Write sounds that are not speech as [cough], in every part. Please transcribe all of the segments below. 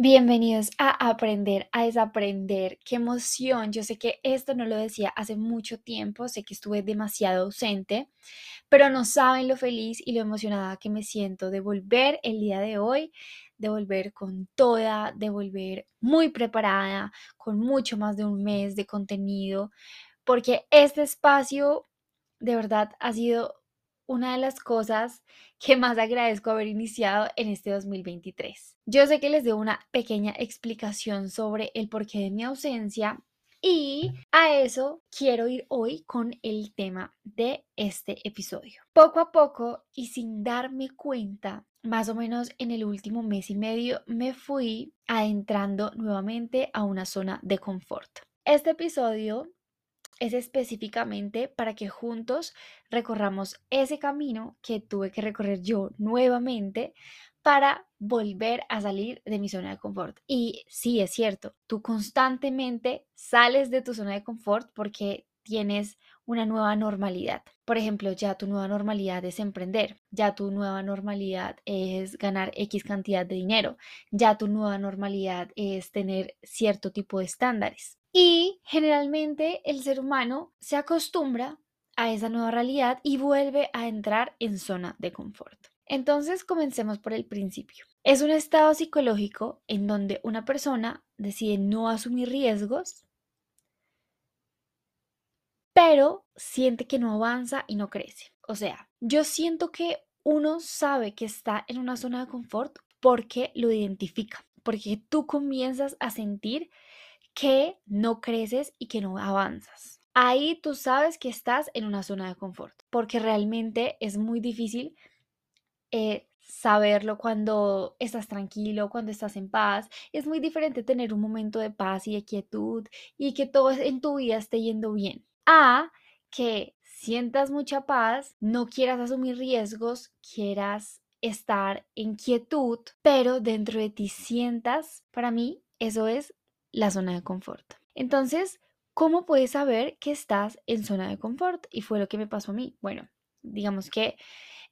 Bienvenidos a Aprender a Desaprender. Qué emoción. Yo sé que esto no lo decía hace mucho tiempo, sé que estuve demasiado ausente, pero no saben lo feliz y lo emocionada que me siento de volver el día de hoy, de volver con toda, de volver muy preparada, con mucho más de un mes de contenido, porque este espacio de verdad ha sido una de las cosas que más agradezco haber iniciado en este 2023. Yo sé que les doy una pequeña explicación sobre el porqué de mi ausencia y a eso quiero ir hoy con el tema de este episodio. Poco a poco y sin darme cuenta, más o menos en el último mes y medio, me fui adentrando nuevamente a una zona de confort. Este episodio es específicamente para que juntos recorramos ese camino que tuve que recorrer yo nuevamente para volver a salir de mi zona de confort. Y sí, es cierto, tú constantemente sales de tu zona de confort porque tienes una nueva normalidad. Por ejemplo, ya tu nueva normalidad es emprender, ya tu nueva normalidad es ganar X cantidad de dinero, ya tu nueva normalidad es tener cierto tipo de estándares. Y generalmente el ser humano se acostumbra a esa nueva realidad y vuelve a entrar en zona de confort. Entonces comencemos por el principio. Es un estado psicológico en donde una persona decide no asumir riesgos, pero siente que no avanza y no crece. O sea, yo siento que uno sabe que está en una zona de confort porque lo identifica, porque tú comienzas a sentir que no creces y que no avanzas. Ahí tú sabes que estás en una zona de confort, porque realmente es muy difícil eh, saberlo cuando estás tranquilo, cuando estás en paz. Es muy diferente tener un momento de paz y de quietud y que todo en tu vida esté yendo bien. A que sientas mucha paz, no quieras asumir riesgos, quieras estar en quietud, pero dentro de ti sientas, para mí, eso es la zona de confort. Entonces, ¿cómo puedes saber que estás en zona de confort? Y fue lo que me pasó a mí. Bueno, digamos que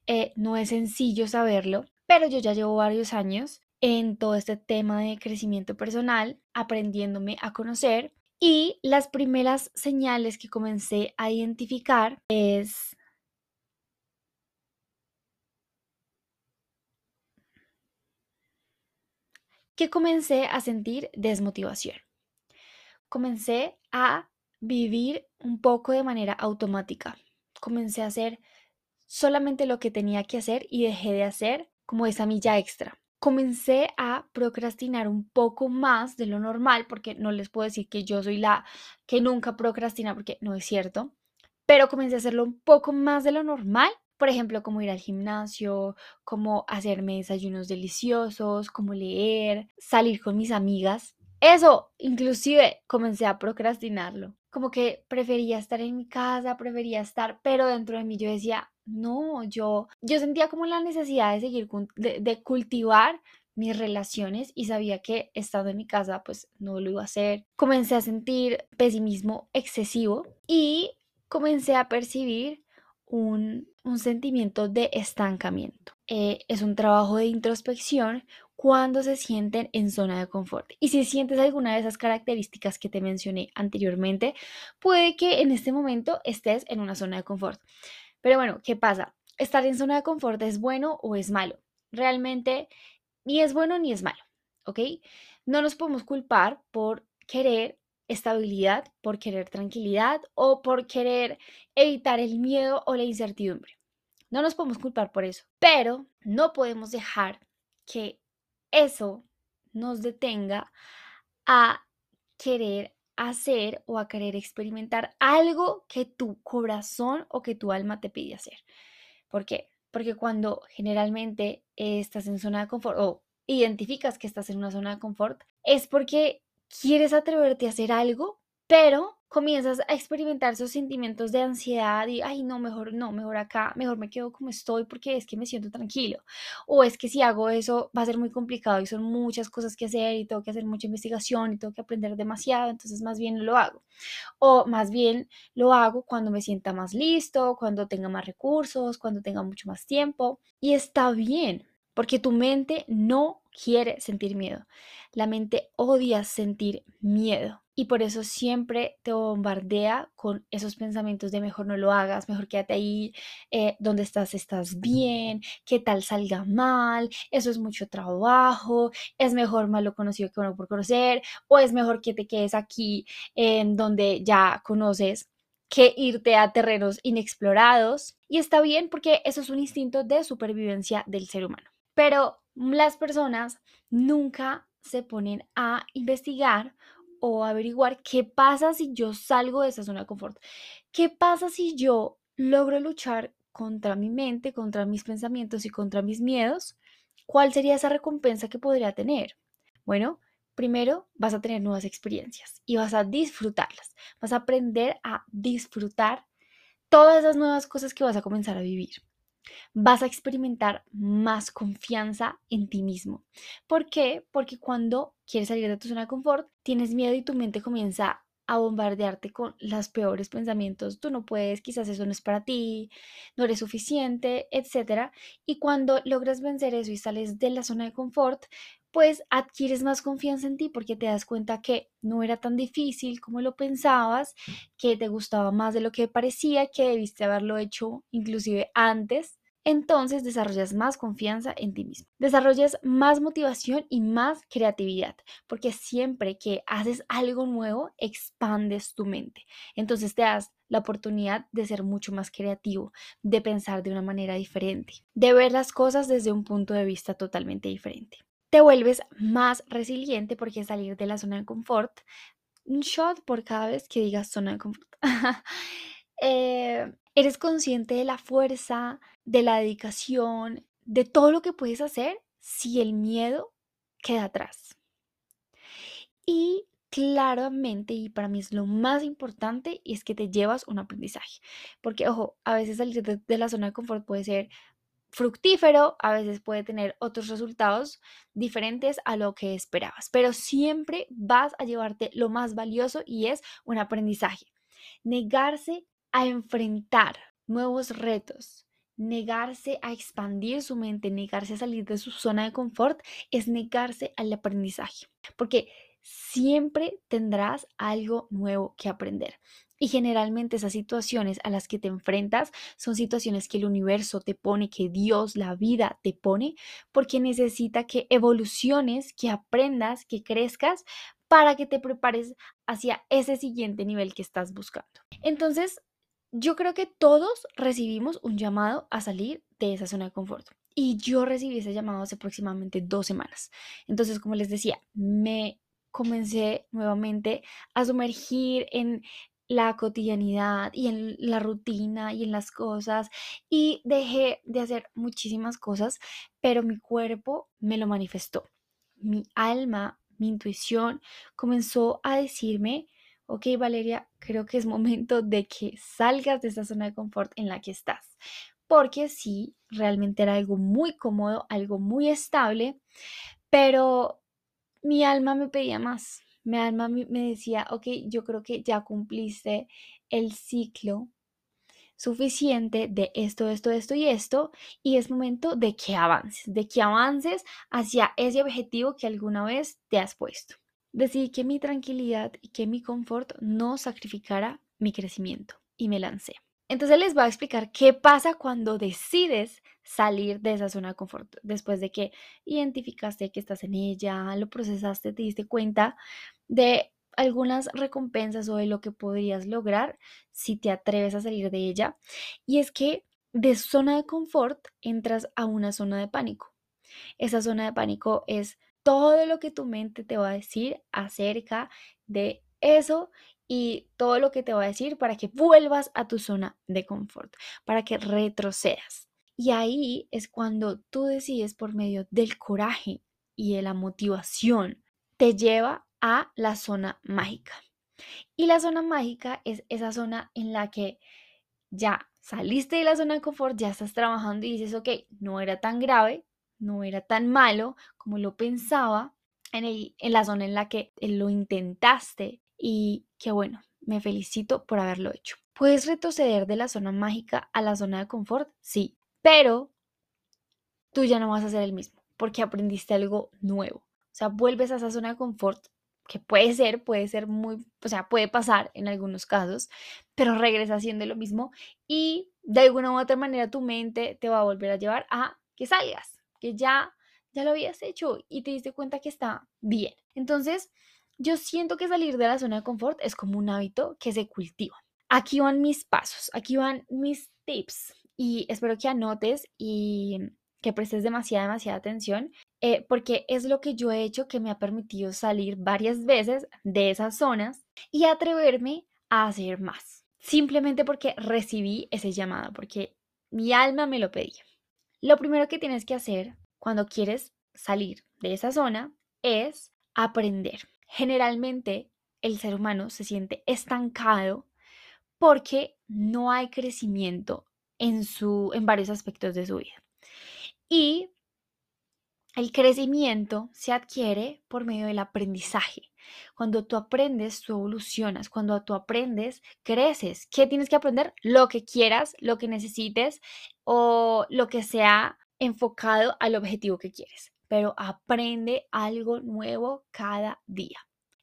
eh, no es sencillo saberlo, pero yo ya llevo varios años en todo este tema de crecimiento personal, aprendiéndome a conocer y las primeras señales que comencé a identificar es que comencé a sentir desmotivación. Comencé a vivir un poco de manera automática. Comencé a hacer solamente lo que tenía que hacer y dejé de hacer como esa milla extra. Comencé a procrastinar un poco más de lo normal, porque no les puedo decir que yo soy la que nunca procrastina, porque no es cierto, pero comencé a hacerlo un poco más de lo normal por ejemplo, como ir al gimnasio, como hacerme desayunos deliciosos, como leer, salir con mis amigas. Eso, inclusive, comencé a procrastinarlo. Como que prefería estar en mi casa, prefería estar, pero dentro de mí yo decía, no, yo, yo sentía como la necesidad de seguir, de, de cultivar mis relaciones y sabía que estando en mi casa pues no lo iba a hacer. Comencé a sentir pesimismo excesivo y comencé a percibir un, sentimiento de estancamiento. Eh, es un trabajo de introspección cuando se sienten en zona de confort. Y si sientes alguna de esas características que te mencioné anteriormente, puede que en este momento estés en una zona de confort. Pero bueno, ¿qué pasa? ¿Estar en zona de confort es bueno o es malo? Realmente ni es bueno ni es malo, ¿ok? No nos podemos culpar por querer estabilidad, por querer tranquilidad o por querer evitar el miedo o la incertidumbre. No nos podemos culpar por eso, pero no podemos dejar que eso nos detenga a querer hacer o a querer experimentar algo que tu corazón o que tu alma te pide hacer. ¿Por qué? Porque cuando generalmente estás en zona de confort o identificas que estás en una zona de confort, es porque quieres atreverte a hacer algo, pero comienzas a experimentar esos sentimientos de ansiedad y, ay, no, mejor no, mejor acá, mejor me quedo como estoy porque es que me siento tranquilo. O es que si hago eso va a ser muy complicado y son muchas cosas que hacer y tengo que hacer mucha investigación y tengo que aprender demasiado, entonces más bien lo hago. O más bien lo hago cuando me sienta más listo, cuando tenga más recursos, cuando tenga mucho más tiempo. Y está bien, porque tu mente no quiere sentir miedo. La mente odia sentir miedo y por eso siempre te bombardea con esos pensamientos de mejor no lo hagas, mejor quédate ahí, eh, donde estás estás bien, qué tal salga mal, eso es mucho trabajo, es mejor malo conocido que bueno por conocer, o es mejor que te quedes aquí en donde ya conoces que irte a terrenos inexplorados. Y está bien porque eso es un instinto de supervivencia del ser humano. Pero las personas nunca se ponen a investigar o averiguar qué pasa si yo salgo de esa zona de confort. ¿Qué pasa si yo logro luchar contra mi mente, contra mis pensamientos y contra mis miedos? ¿Cuál sería esa recompensa que podría tener? Bueno, primero vas a tener nuevas experiencias y vas a disfrutarlas. Vas a aprender a disfrutar todas esas nuevas cosas que vas a comenzar a vivir vas a experimentar más confianza en ti mismo. ¿Por qué? Porque cuando quieres salir de tu zona de confort, tienes miedo y tu mente comienza a bombardearte con los peores pensamientos, tú no puedes, quizás eso no es para ti, no eres suficiente, etc. Y cuando logras vencer eso y sales de la zona de confort, pues adquieres más confianza en ti porque te das cuenta que no era tan difícil como lo pensabas, que te gustaba más de lo que parecía, que debiste haberlo hecho inclusive antes. Entonces desarrollas más confianza en ti mismo, desarrollas más motivación y más creatividad, porque siempre que haces algo nuevo, expandes tu mente. Entonces te das la oportunidad de ser mucho más creativo, de pensar de una manera diferente, de ver las cosas desde un punto de vista totalmente diferente te vuelves más resiliente porque salir de la zona de confort, un shot por cada vez que digas zona de confort. [laughs] Eh, eres consciente de la fuerza, de la dedicación, de todo lo que puedes hacer si el miedo queda atrás. Y claramente, y para mí es lo más importante, es que te llevas un aprendizaje. Porque, ojo, a veces salir de la zona de confort puede ser fructífero, a veces puede tener otros resultados diferentes a lo que esperabas, pero siempre vas a llevarte lo más valioso y es un aprendizaje. Negarse a enfrentar nuevos retos, negarse a expandir su mente, negarse a salir de su zona de confort, es negarse al aprendizaje, porque siempre tendrás algo nuevo que aprender. Y generalmente esas situaciones a las que te enfrentas son situaciones que el universo te pone, que Dios, la vida te pone, porque necesita que evoluciones, que aprendas, que crezcas para que te prepares hacia ese siguiente nivel que estás buscando. Entonces, yo creo que todos recibimos un llamado a salir de esa zona de confort. Y yo recibí ese llamado hace aproximadamente dos semanas. Entonces, como les decía, me comencé nuevamente a sumergir en la cotidianidad y en la rutina y en las cosas y dejé de hacer muchísimas cosas, pero mi cuerpo me lo manifestó. Mi alma, mi intuición comenzó a decirme, ok Valeria, creo que es momento de que salgas de esa zona de confort en la que estás. Porque sí, realmente era algo muy cómodo, algo muy estable, pero mi alma me pedía más mi alma me decía, ok, yo creo que ya cumpliste el ciclo suficiente de esto, esto, esto y esto, y es momento de que avances, de que avances hacia ese objetivo que alguna vez te has puesto. Decidí que mi tranquilidad y que mi confort no sacrificara mi crecimiento y me lancé. Entonces les voy a explicar qué pasa cuando decides salir de esa zona de confort después de que identificaste que estás en ella, lo procesaste, te diste cuenta de algunas recompensas o de lo que podrías lograr si te atreves a salir de ella. Y es que de zona de confort entras a una zona de pánico. Esa zona de pánico es todo lo que tu mente te va a decir acerca de eso y todo lo que te va a decir para que vuelvas a tu zona de confort, para que retrocedas. Y ahí es cuando tú decides por medio del coraje y de la motivación, te lleva a la zona mágica. Y la zona mágica es esa zona en la que ya saliste de la zona de confort, ya estás trabajando y dices, ok, no era tan grave, no era tan malo como lo pensaba, en, en la zona en la que lo intentaste y que bueno, me felicito por haberlo hecho. ¿Puedes retroceder de la zona mágica a la zona de confort? Sí, pero tú ya no vas a ser el mismo. porque aprendiste algo nuevo. O sea, vuelves a esa zona de confort que puede ser, puede ser muy, o sea, puede pasar en algunos casos, pero regresa haciendo lo mismo y de alguna u otra manera tu mente te va a volver a llevar a que salgas, que ya ya lo habías hecho y te diste cuenta que está bien. Entonces, yo siento que salir de la zona de confort es como un hábito que se cultiva. Aquí van mis pasos, aquí van mis tips y espero que anotes y que prestes demasiada, demasiada atención, eh, porque es lo que yo he hecho que me ha permitido salir varias veces de esas zonas y atreverme a hacer más. Simplemente porque recibí ese llamado, porque mi alma me lo pedía. Lo primero que tienes que hacer cuando quieres salir de esa zona es aprender. Generalmente el ser humano se siente estancado porque no hay crecimiento en, su, en varios aspectos de su vida. Y el crecimiento se adquiere por medio del aprendizaje. Cuando tú aprendes, tú evolucionas. Cuando tú aprendes, creces. ¿Qué tienes que aprender? Lo que quieras, lo que necesites o lo que sea enfocado al objetivo que quieres. Pero aprende algo nuevo cada día.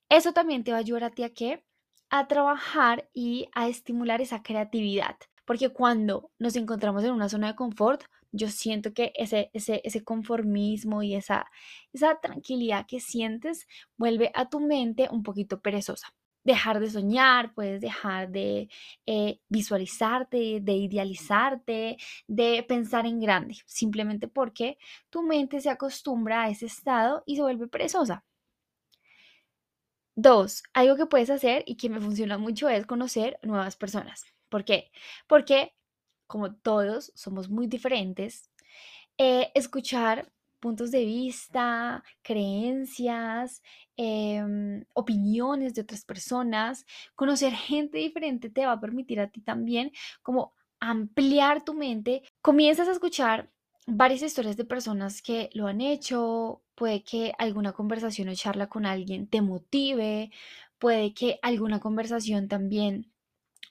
Eso también te va a ayudar a ti a qué? A trabajar y a estimular esa creatividad. Porque cuando nos encontramos en una zona de confort, yo siento que ese, ese, ese conformismo y esa, esa tranquilidad que sientes vuelve a tu mente un poquito perezosa. Dejar de soñar, puedes dejar de eh, visualizarte, de idealizarte, de pensar en grande, simplemente porque tu mente se acostumbra a ese estado y se vuelve perezosa. Dos, algo que puedes hacer y que me funciona mucho es conocer nuevas personas. ¿Por qué? Porque como todos somos muy diferentes, eh, escuchar puntos de vista, creencias, em, opiniones de otras personas, conocer gente diferente te va a permitir a ti también como ampliar tu mente. Comienzas a escuchar varias historias de personas que lo han hecho, puede que alguna conversación o charla con alguien te motive, puede que alguna conversación también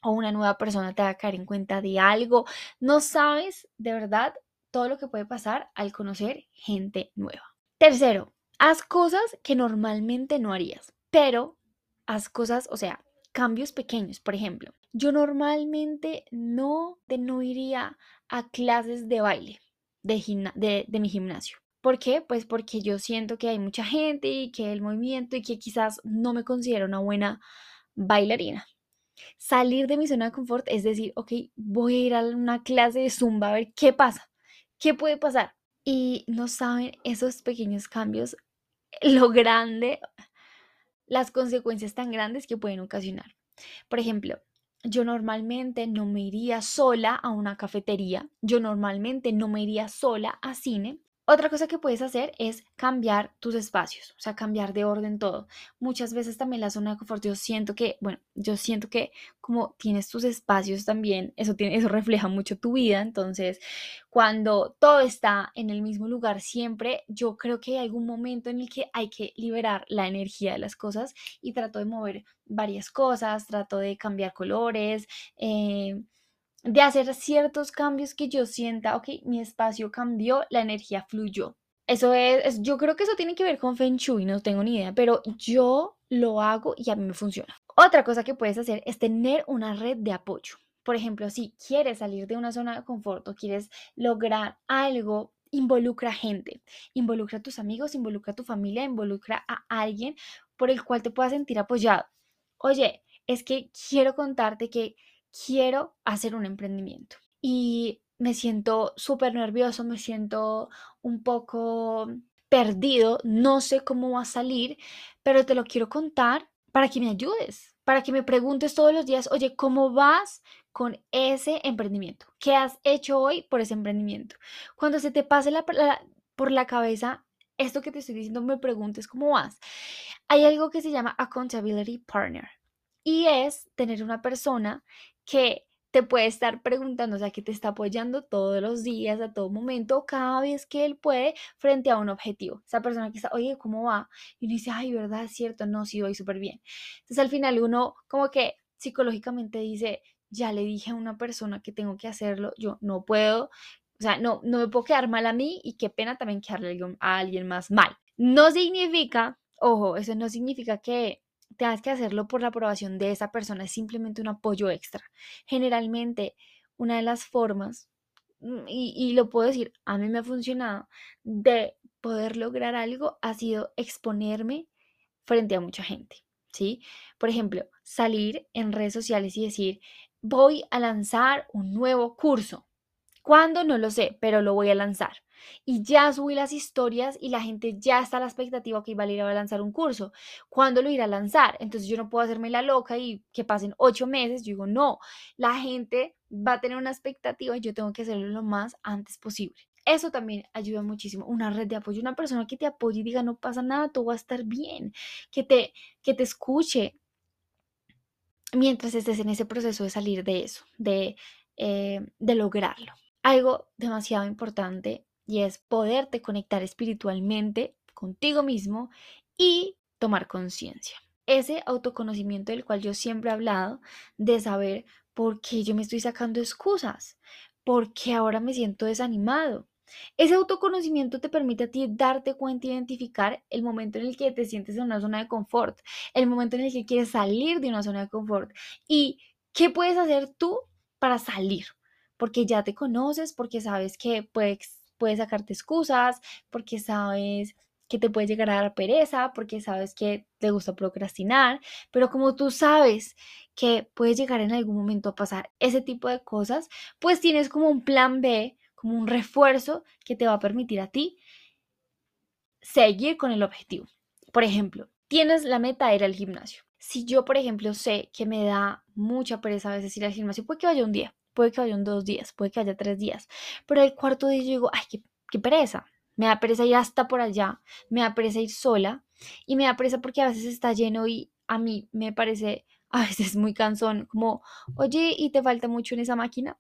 o una nueva persona te va a caer en cuenta de algo. No sabes de verdad todo lo que puede pasar al conocer gente nueva. Tercero, haz cosas que normalmente no harías, pero haz cosas, o sea, cambios pequeños. Por ejemplo, yo normalmente no, no iría a clases de baile de, de mi gimnasio. ¿Por qué? Pues porque yo siento que hay mucha gente y que el movimiento y que quizás no me considero una buena bailarina. Salir de mi zona de confort es decir, ok, voy a ir a una clase de zumba a ver qué pasa, qué puede pasar. Y no saben esos pequeños cambios, lo grande, las consecuencias tan grandes que pueden ocasionar. Por ejemplo, yo normalmente no me iría sola a una cafetería, yo normalmente no me iría sola a cine, otra cosa que puedes hacer es cambiar tus espacios, o sea, cambiar de orden todo. Muchas veces también la zona de confort, yo siento que, bueno, yo siento que como tienes tus espacios también, eso, tiene, eso refleja mucho tu vida. Entonces, cuando todo está en el mismo lugar siempre, yo creo que hay algún momento en el que hay que liberar la energía de las cosas y trato de mover varias cosas, trato de cambiar colores. Eh, de hacer ciertos cambios que yo sienta, ok, mi espacio cambió, la energía fluyó. Eso es, yo creo que eso tiene que ver con Feng Shui, no tengo ni idea, pero yo lo hago y a mí me funciona. Otra cosa que puedes hacer es tener una red de apoyo. Por ejemplo, si quieres salir de una zona de confort o quieres lograr algo, involucra gente, involucra a tus amigos, involucra a tu familia, involucra a alguien por el cual te puedas sentir apoyado. Oye, es que quiero contarte que quiero hacer un emprendimiento y me siento súper nervioso, me siento un poco perdido, no sé cómo va a salir, pero te lo quiero contar para que me ayudes, para que me preguntes todos los días, oye, ¿cómo vas con ese emprendimiento? ¿Qué has hecho hoy por ese emprendimiento? Cuando se te pase por la cabeza esto que te estoy diciendo, me preguntes cómo vas. Hay algo que se llama accountability partner y es tener una persona que te puede estar preguntando, o sea, que te está apoyando todos los días, a todo momento, cada vez que él puede, frente a un objetivo. Esa persona que está, oye, ¿cómo va? Y uno dice, ay, ¿verdad? Cierto, no, sí, voy súper bien. Entonces al final uno como que psicológicamente dice, ya le dije a una persona que tengo que hacerlo, yo no puedo, o sea, no, no me puedo quedar mal a mí y qué pena también quedarle a alguien más mal. No significa, ojo, eso no significa que tengas que hacerlo por la aprobación de esa persona, es simplemente un apoyo extra. Generalmente, una de las formas, mm, y, y lo puedo decir, a mí me ha funcionado, de poder lograr algo ha sido exponerme frente a mucha gente, ¿sí? Por ejemplo, salir en redes sociales y decir, voy a lanzar un nuevo curso. ¿Cuándo? No lo sé, pero lo voy a lanzar. Y ya subí las historias y la gente ya está a la expectativa que va a ir a lanzar un curso. ¿Cuándo lo irá a lanzar? Entonces yo no puedo hacerme la loca y que pasen ocho meses. Yo digo, no, la gente va a tener una expectativa y yo tengo que hacerlo lo más antes posible. Eso también ayuda muchísimo. Una red de apoyo, una persona que te apoye y diga, no pasa nada, todo va a estar bien, que te, que te escuche mientras estés en ese proceso de salir de eso, de, eh, de lograrlo. Algo demasiado importante y es poderte conectar espiritualmente contigo mismo y tomar conciencia. Ese autoconocimiento del cual yo siempre he hablado, de saber por qué yo me estoy sacando excusas, por qué ahora me siento desanimado, ese autoconocimiento te permite a ti darte cuenta, identificar el momento en el que te sientes en una zona de confort, el momento en el que quieres salir de una zona de confort y qué puedes hacer tú para salir, porque ya te conoces, porque sabes que puedes, puedes sacarte excusas, porque sabes que te puede llegar a dar pereza, porque sabes que te gusta procrastinar, pero como tú sabes que puedes llegar en algún momento a pasar ese tipo de cosas, pues tienes como un plan B como un refuerzo que te va a permitir a ti seguir con el objetivo. Por ejemplo, tienes la meta de ir al gimnasio. Si yo, por ejemplo, sé que me da mucha pereza a veces ir al gimnasio, puede que vaya un día, puede que vaya un dos días, puede que vaya tres días, pero el cuarto día yo digo, ay, qué, qué pereza. Me da pereza ir hasta por allá, me da pereza ir sola y me da pereza porque a veces está lleno y a mí me parece [laughs] a veces muy cansón, como, oye, ¿y te falta mucho en esa máquina?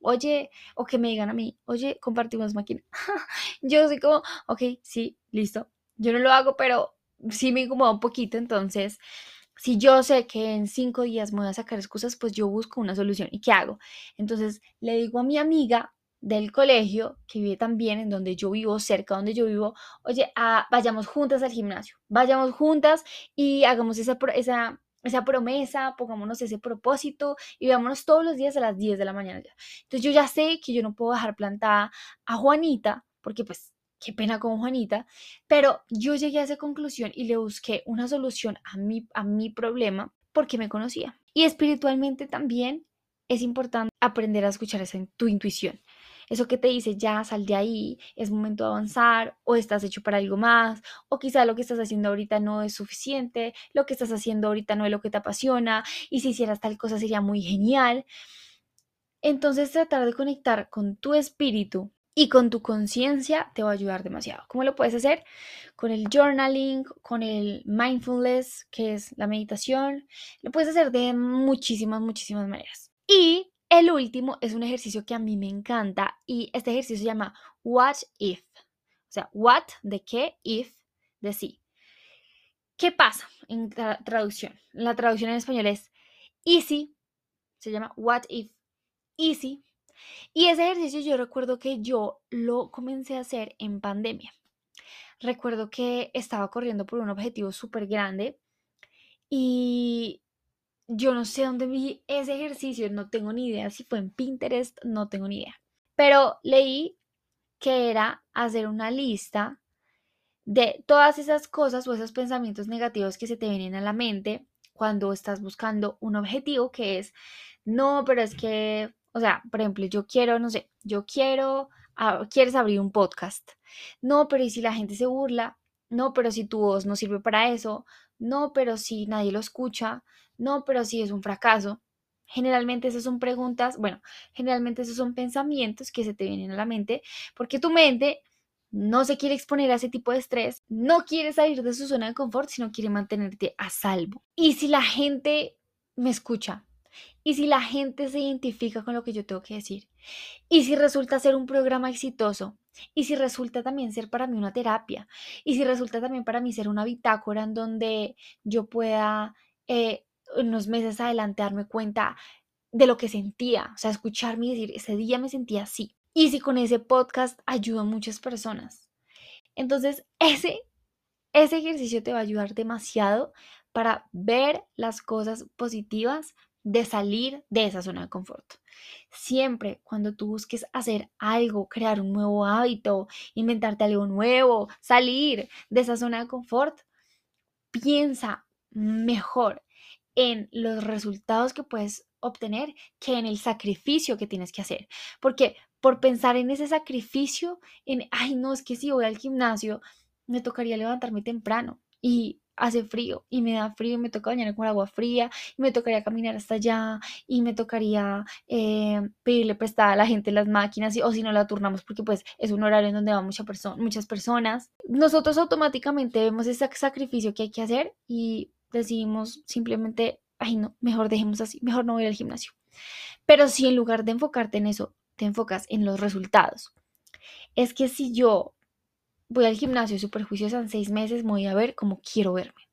oye, o que me digan a mí, oye, compartimos máquina. [laughs] yo soy como, ok, sí, listo. Yo no lo hago, pero sí me incomoda un poquito, entonces, si yo sé que en cinco días me voy a sacar excusas, pues yo busco una solución. ¿Y qué hago? Entonces, le digo a mi amiga del colegio, que vive también en donde yo vivo, cerca donde yo vivo, oye, ah, vayamos juntas al gimnasio, vayamos juntas y hagamos esa, esa esa promesa, pongámonos ese propósito y veámonos todos los días a las 10 de la mañana. Entonces yo ya sé que yo no puedo dejar plantada a Juanita, porque pues qué pena con Juanita, pero yo llegué a esa conclusión y le busqué una solución a mi, a mi problema porque me conocía. Y espiritualmente también es importante aprender a escuchar esa, tu intuición. Eso que te dice, ya sal de ahí, es momento de avanzar, o estás hecho para algo más, o quizá lo que estás haciendo ahorita no es suficiente, lo que estás haciendo ahorita no es lo que te apasiona, y si hicieras tal cosa sería muy genial. Entonces tratar de conectar con tu espíritu y con tu conciencia te va a ayudar demasiado. ¿Cómo lo puedes hacer? Con el journaling, con el mindfulness, que es la meditación. Lo puedes hacer de muchísimas, muchísimas maneras. Y el último es un ejercicio que a mí me encanta y este ejercicio se llama What If. O sea, what de qué, if de sí. ¿Qué pasa en traducción? La traducción en español es easy, se llama What If Easy. Y ese ejercicio yo recuerdo que yo lo comencé a hacer en pandemia. Recuerdo que estaba corriendo por un objetivo súper grande y yo no sé dónde vi ese ejercicio, no tengo ni idea si fue en Pinterest, no tengo ni idea. Pero leí que era hacer una lista de todas esas cosas o esos pensamientos negativos que se te vienen a la mente cuando estás buscando un objetivo que es, no, pero es que, o sea, por ejemplo, yo quiero, no sé, yo quiero, ah, quieres abrir un podcast. No, pero ¿y si la gente se burla? No, pero si tu voz no sirve para eso. No, pero si nadie lo escucha no, pero si es un fracaso. Generalmente esas son preguntas, bueno, generalmente esos son pensamientos que se te vienen a la mente porque tu mente no se quiere exponer a ese tipo de estrés, no quiere salir de su zona de confort, sino quiere mantenerte a salvo. Y si la gente me escucha, y si la gente se identifica con lo que yo tengo que decir, y si resulta ser un programa exitoso, y si resulta también ser para mí una terapia, y si resulta también para mí ser una bitácora en donde yo pueda eh, unos meses adelante darme cuenta de lo que sentía, o sea, escucharme y decir, ese día me sentía así. y si con ese podcast ayuda a muchas personas. Entonces, ese, ese ejercicio te va a ayudar demasiado para ver las cosas positivas de salir de esa zona de confort. Siempre cuando tú busques hacer algo, crear un nuevo hábito, inventarte algo nuevo, salir de esa zona de confort, piensa mejor en los resultados que puedes obtener que en el sacrificio que tienes que hacer. Porque por pensar en ese sacrificio, en, ay, no, es que si voy al gimnasio, me tocaría levantarme temprano y hace frío y me da frío y me toca bañar con agua fría y me tocaría caminar hasta allá y me tocaría eh, pedirle prestada a la gente las máquinas o si no la turnamos porque pues es un horario en donde van mucha muchas personas. Nosotros automáticamente vemos ese sacrificio que hay que hacer y decidimos simplemente, ay no, mejor dejemos así, mejor no voy al gimnasio. Pero si en lugar de enfocarte en eso, te enfocas en los resultados, es que si yo voy al gimnasio super juiciosa en seis meses, voy a ver cómo quiero verme.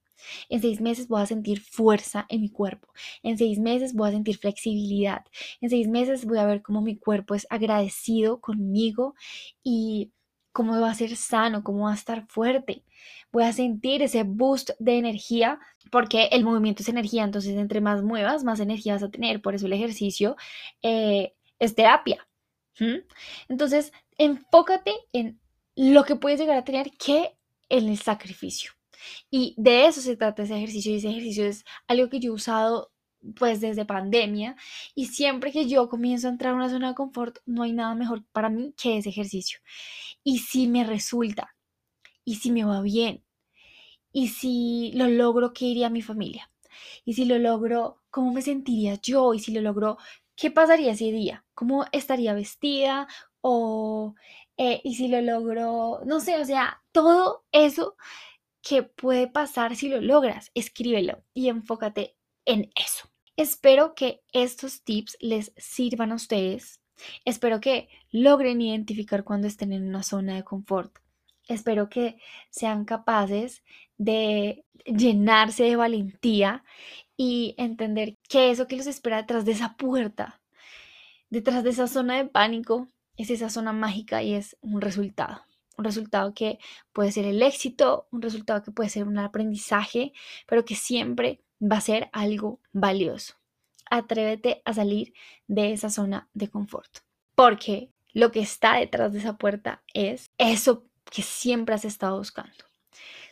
En seis meses voy a sentir fuerza en mi cuerpo. En seis meses voy a sentir flexibilidad. En seis meses voy a ver cómo mi cuerpo es agradecido conmigo y cómo va a ser sano, cómo va a estar fuerte. Voy a sentir ese boost de energía porque el movimiento es energía. Entonces, entre más muevas, más energía vas a tener. Por eso el ejercicio eh, es terapia. Entonces, enfócate en lo que puedes llegar a tener que en el sacrificio. Y de eso se trata ese ejercicio y ese ejercicio es algo que yo he usado pues desde pandemia y siempre que yo comienzo a entrar a una zona de confort no hay nada mejor para mí que ese ejercicio. Y si me resulta y si me va bien y si lo logro, ¿qué iría mi familia? Y si lo logro, ¿cómo me sentiría yo? Y si lo logro, ¿qué pasaría ese día? ¿Cómo estaría vestida? O eh, y si lo logro, no sé, o sea, todo eso que puede pasar si lo logras, escríbelo y enfócate en eso. Espero que estos tips les sirvan a ustedes. Espero que logren identificar cuando estén en una zona de confort. Espero que sean capaces de llenarse de valentía y entender que eso que los espera detrás de esa puerta, detrás de esa zona de pánico, es esa zona mágica y es un resultado. Un resultado que puede ser el éxito, un resultado que puede ser un aprendizaje, pero que siempre va a ser algo valioso. Atrévete a salir de esa zona de confort, porque lo que está detrás de esa puerta es eso que siempre has estado buscando.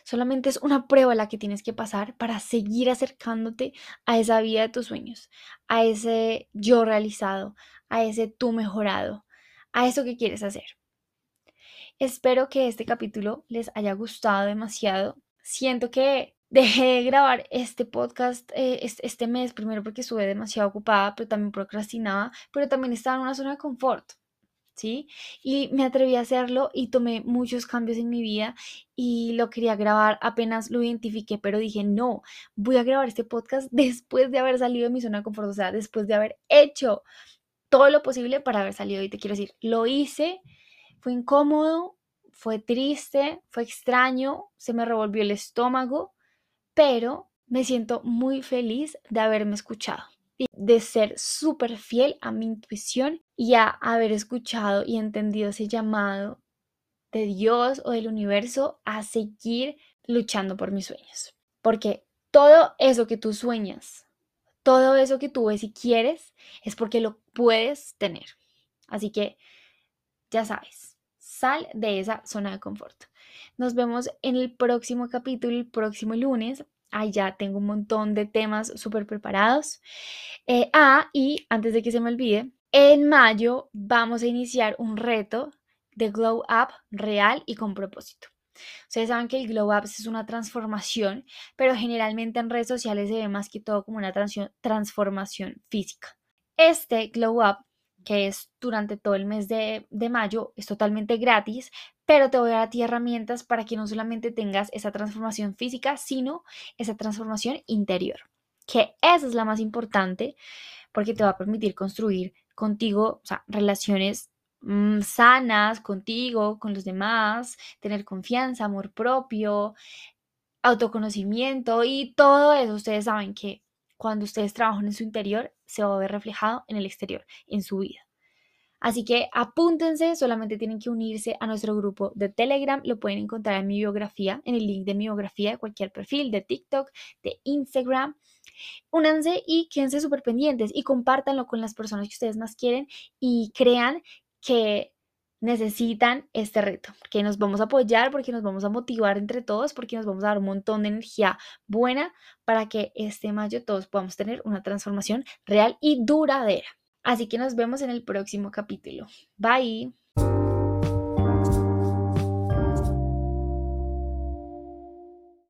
Solamente es una prueba la que tienes que pasar para seguir acercándote a esa vida de tus sueños, a ese yo realizado, a ese tú mejorado, a eso que quieres hacer. Espero que este capítulo les haya gustado demasiado. Siento que [laughs] dejé de grabar este podcast eh, este, mes, primero porque estuve demasiado ocupada, pero también procrastinaba, pero también estaba en una zona de confort. ¿Sí? Y me atreví a hacerlo y tomé muchos cambios en mi vida y lo quería grabar apenas lo identifiqué, pero dije, no, voy a grabar este podcast [laughs] después de haber salido de mi zona de confort, o sea, después de haber hecho todo lo posible para haber salido. Y te quiero decir, lo hice, fue incómodo, fue triste, fue extraño, se me revolvió el estómago, pero me siento muy feliz de haberme escuchado y de ser súper fiel a mi intuición y a haber escuchado y entendido ese llamado de Dios o del universo a seguir luchando por mis sueños. Porque todo eso que tú sueñas, todo eso que tú ves y quieres es porque lo puedes tener. Así que ya sabes, sal de esa zona de confort. Nos vemos en el próximo capítulo, el próximo lunes. Ahí ya tengo un montón de temas súper preparados. Eh, ah, y antes de que se me olvide, en mayo vamos a iniciar un reto de Glow Up real y con propósito. Ustedes saben que el Glow Up es una transformación, pero generalmente en redes sociales se ve más que todo como una transformación física. Este Glow Up, que es durante todo el mes de, mayo, es totalmente gratis, pero te voy a dar a ti herramientas para que no solamente tengas esa transformación física, sino esa transformación interior, que esa es la más importante porque te va a permitir construir contigo, relaciones Mm, sanas contigo, con los demás, tener confianza, amor propio, autoconocimiento y todo eso. Ustedes saben que cuando ustedes trabajan en su interior, se va a ver reflejado en el exterior, en su vida. Así que apúntense, solamente tienen que unirse a nuestro grupo de Telegram. Lo pueden encontrar en mi biografía, en el link de mi biografía de cualquier perfil, de TikTok, de Instagram. Únanse y quédense súper pendientes y compártanlo con las personas que ustedes más quieren y crean que necesitan este reto, que nos vamos a apoyar, porque nos vamos a motivar entre todos, porque nos vamos a dar un montón de energía buena para que este mayo todos podamos tener una transformación real y duradera. Así que nos vemos en el próximo capítulo. Bye.